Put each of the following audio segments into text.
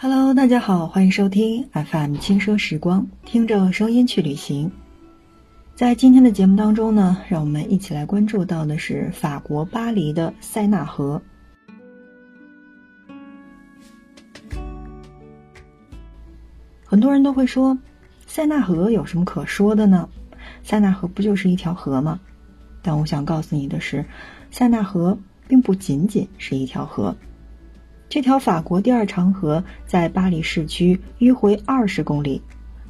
Hello，大家好，欢迎收听 FM 轻奢时光，听着声音去旅行。在今天的节目当中呢，让我们一起来关注到的是法国巴黎的塞纳河。很多人都会说，塞纳河有什么可说的呢？塞纳河不就是一条河吗？但我想告诉你的是，塞纳河并不仅仅是一条河。这条法国第二长河在巴黎市区迂回二十公里。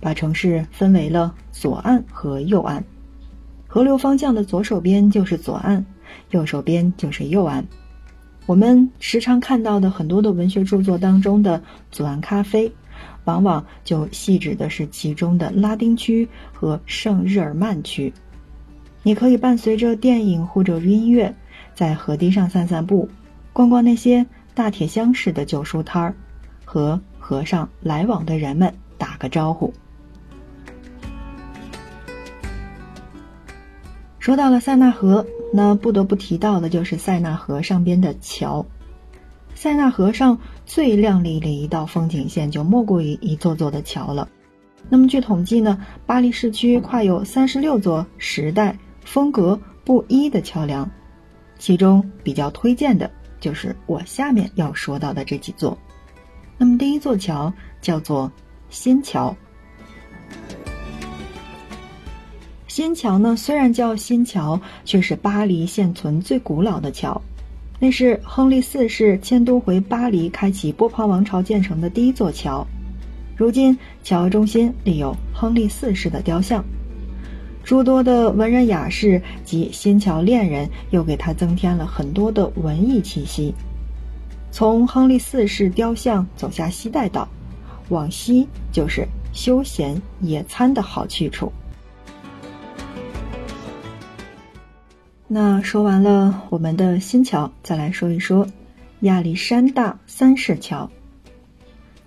把城市分为了左岸和右岸，河流方向的左手边就是左岸，右手边就是右岸。我们时常看到的很多的文学著作当中的左岸咖啡，往往就细指的是其中的拉丁区和圣日耳曼区。你可以伴随着电影或者音乐，在河堤上散散步，逛逛那些大铁箱式的旧书摊儿，和河上来往的人们打个招呼。说到了塞纳河，那不得不提到的就是塞纳河上边的桥。塞纳河上最亮丽的一道风景线，就莫过于一座座的桥了。那么据统计呢，巴黎市区跨有三十六座时代风格不一的桥梁，其中比较推荐的就是我下面要说到的这几座。那么第一座桥叫做新桥。新桥呢，虽然叫新桥，却是巴黎现存最古老的桥。那是亨利四世迁都回巴黎，开启波旁王朝建成的第一座桥。如今，桥中心立有亨利四世的雕像。诸多的文人雅士及新桥恋人，又给它增添了很多的文艺气息。从亨利四世雕像走下西带岛，往西就是休闲野餐的好去处。那说完了我们的新桥，再来说一说亚历山大三世桥。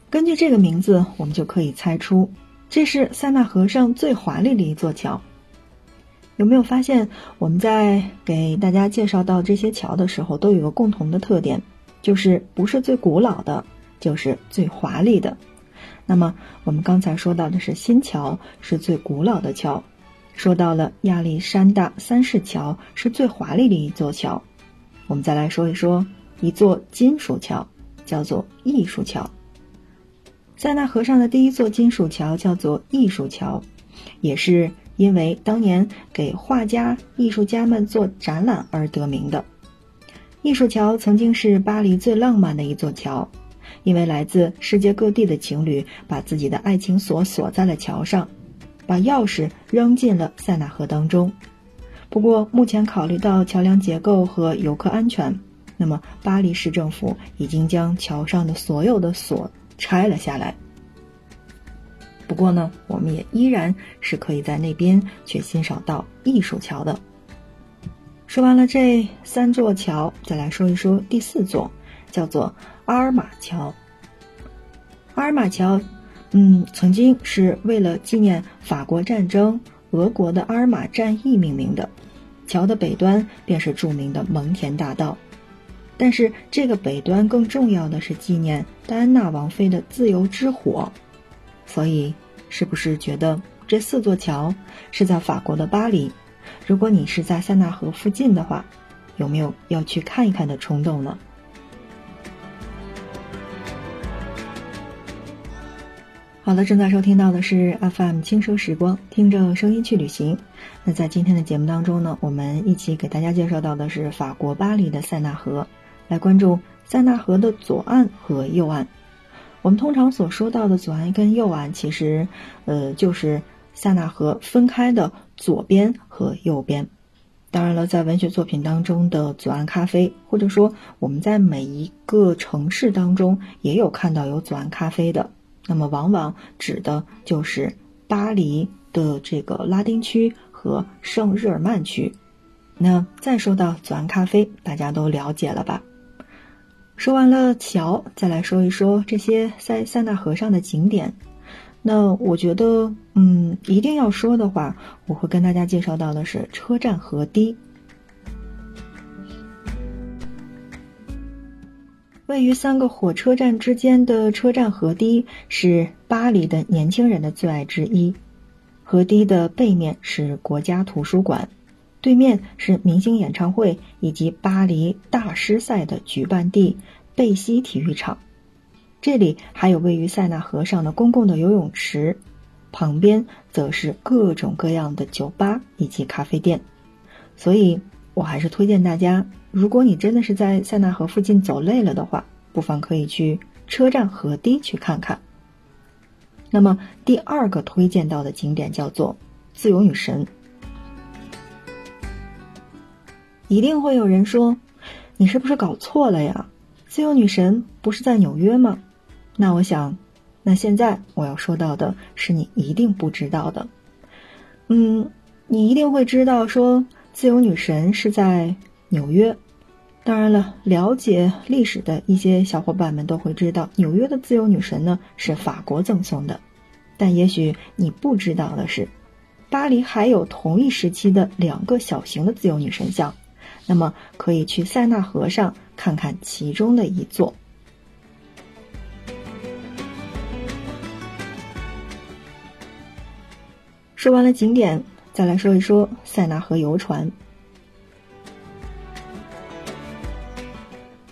根据这个名字，我们就可以猜出，这是塞纳河上最华丽的一座桥。有没有发现，我们在给大家介绍到这些桥的时候，都有个共同的特点，就是不是最古老的，就是最华丽的。那么我们刚才说到的是新桥，是最古老的桥。说到了亚历山大三世桥是最华丽的一座桥，我们再来说一说一座金属桥，叫做艺术桥。塞纳河上的第一座金属桥叫做艺术桥，也是因为当年给画家、艺术家们做展览而得名的。艺术桥曾经是巴黎最浪漫的一座桥，因为来自世界各地的情侣把自己的爱情锁锁在了桥上。把钥匙扔进了塞纳河当中。不过，目前考虑到桥梁结构和游客安全，那么巴黎市政府已经将桥上的所有的锁拆了下来。不过呢，我们也依然是可以在那边去欣赏到艺术桥的。说完了这三座桥，再来说一说第四座，叫做阿尔马桥。阿尔马桥。嗯，曾经是为了纪念法国战争俄国的阿尔马战役命名的，桥的北端便是著名的蒙田大道。但是这个北端更重要的是纪念戴安娜王妃的自由之火，所以是不是觉得这四座桥是在法国的巴黎？如果你是在塞纳河附近的话，有没有要去看一看的冲动呢？好的，正在收听到的是 FM 轻奢时光，听着声音去旅行。那在今天的节目当中呢，我们一起给大家介绍到的是法国巴黎的塞纳河，来关注塞纳河的左岸和右岸。我们通常所说到的左岸跟右岸，其实，呃，就是塞纳河分开的左边和右边。当然了，在文学作品当中的左岸咖啡，或者说我们在每一个城市当中也有看到有左岸咖啡的。那么，往往指的就是巴黎的这个拉丁区和圣日耳曼区。那再说到左岸咖啡，大家都了解了吧？说完了桥，再来说一说这些塞塞纳河上的景点。那我觉得，嗯，一定要说的话，我会跟大家介绍到的是车站河堤。位于三个火车站之间的车站河堤是巴黎的年轻人的最爱之一。河堤的背面是国家图书馆，对面是明星演唱会以及巴黎大师赛的举办地贝西体育场。这里还有位于塞纳河上的公共的游泳池，旁边则是各种各样的酒吧以及咖啡店。所以，我还是推荐大家。如果你真的是在塞纳河附近走累了的话，不妨可以去车站河堤去看看。那么第二个推荐到的景点叫做自由女神。一定会有人说，你是不是搞错了呀？自由女神不是在纽约吗？那我想，那现在我要说到的是你一定不知道的。嗯，你一定会知道，说自由女神是在。纽约，当然了，了解历史的一些小伙伴们都会知道，纽约的自由女神呢是法国赠送的。但也许你不知道的是，巴黎还有同一时期的两个小型的自由女神像，那么可以去塞纳河上看看其中的一座。说完了景点，再来说一说塞纳河游船。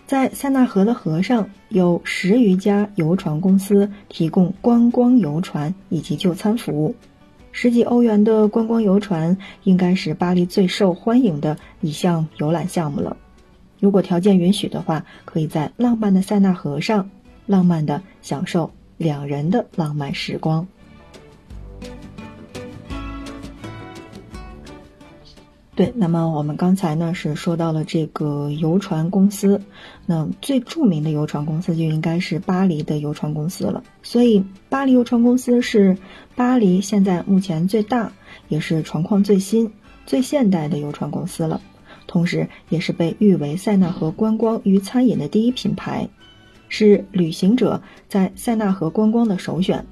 在塞纳河的河上，有十余家游船公司提供观光游船以及就餐服务。十几欧元的观光游船应该是巴黎最受欢迎的一项游览项目了。如果条件允许的话，可以在浪漫的塞纳河上，浪漫的享受两人的浪漫时光。对，那么我们刚才呢是说到了这个游船公司，那最著名的游船公司就应该是巴黎的游船公司了。所以，巴黎游船公司是巴黎现在目前最大，也是船况最新、最现代的游船公司了，同时也是被誉为塞纳河观光与餐饮的第一品牌，是旅行者在塞纳河观光的首选。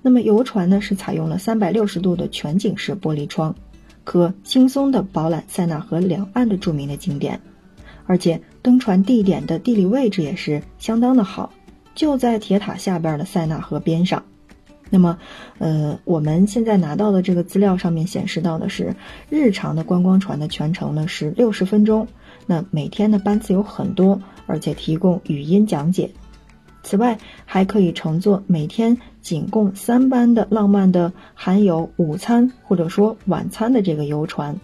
那么，游船呢是采用了三百六十度的全景式玻璃窗。可轻松地饱览塞纳河两岸的著名的景点，而且登船地点的地理位置也是相当的好，就在铁塔下边的塞纳河边上。那么，呃，我们现在拿到的这个资料上面显示到的是，日常的观光船的全程呢是六十分钟，那每天的班次有很多，而且提供语音讲解。此外，还可以乘坐每天仅供三班的浪漫的含有午餐或者说晚餐的这个游船。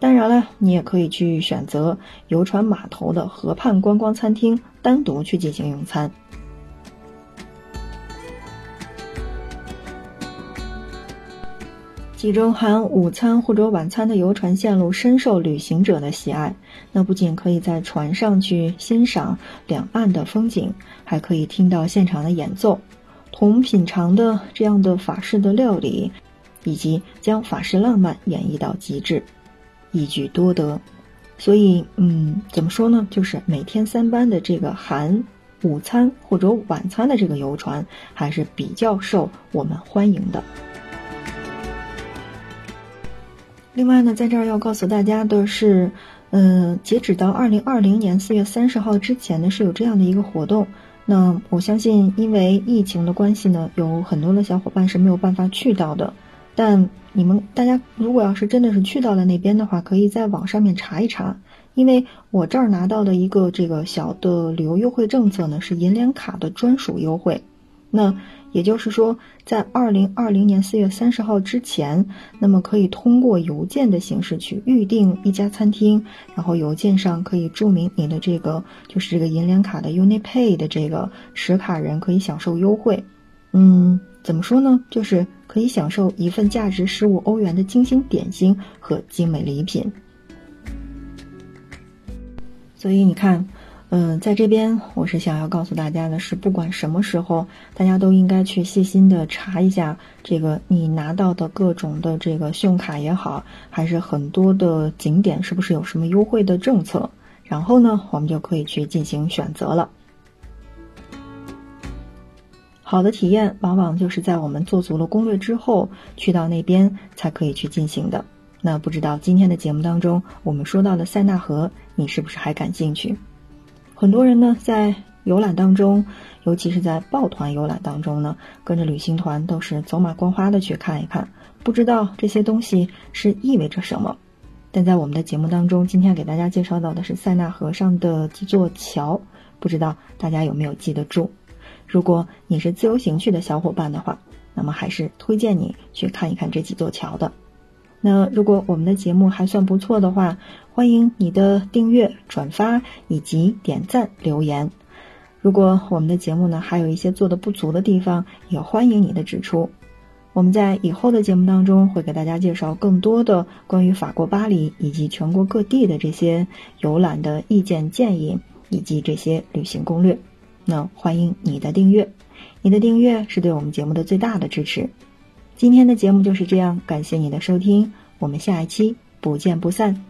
当然了，你也可以去选择游船码头的河畔观光餐厅，单独去进行用餐。其中含午餐或者晚餐的游船线路深受旅行者的喜爱。那不仅可以在船上去欣赏两岸的风景，还可以听到现场的演奏，同品尝的这样的法式的料理，以及将法式浪漫演绎到极致，一举多得。所以，嗯，怎么说呢？就是每天三班的这个含午餐或者晚餐的这个游船，还是比较受我们欢迎的。另外呢，在这儿要告诉大家的是，嗯，截止到二零二零年四月三十号之前呢，是有这样的一个活动。那我相信，因为疫情的关系呢，有很多的小伙伴是没有办法去到的。但你们大家如果要是真的是去到了那边的话，可以在网上面查一查，因为我这儿拿到的一个这个小的旅游优惠政策呢，是银联卡的专属优惠。那也就是说，在二零二零年四月三十号之前，那么可以通过邮件的形式去预定一家餐厅，然后邮件上可以注明你的这个就是这个银联卡的 UniPay 的这个持卡人可以享受优惠。嗯，怎么说呢？就是可以享受一份价值十五欧元的精心点心和精美礼品。所以你看。嗯，在这边我是想要告诉大家的是，不管什么时候，大家都应该去细心的查一下这个你拿到的各种的这个信用卡也好，还是很多的景点是不是有什么优惠的政策，然后呢，我们就可以去进行选择了。好的体验往往就是在我们做足了攻略之后，去到那边才可以去进行的。那不知道今天的节目当中，我们说到的塞纳河，你是不是还感兴趣？很多人呢，在游览当中，尤其是在抱团游览当中呢，跟着旅行团都是走马观花的去看一看，不知道这些东西是意味着什么。但在我们的节目当中，今天给大家介绍到的是塞纳河上的几座桥，不知道大家有没有记得住？如果你是自由行去的小伙伴的话，那么还是推荐你去看一看这几座桥的。那如果我们的节目还算不错的话，欢迎你的订阅、转发以及点赞留言。如果我们的节目呢还有一些做的不足的地方，也欢迎你的指出。我们在以后的节目当中会给大家介绍更多的关于法国巴黎以及全国各地的这些游览的意见建议以及这些旅行攻略。那欢迎你的订阅，你的订阅是对我们节目的最大的支持。今天的节目就是这样，感谢你的收听，我们下一期不见不散。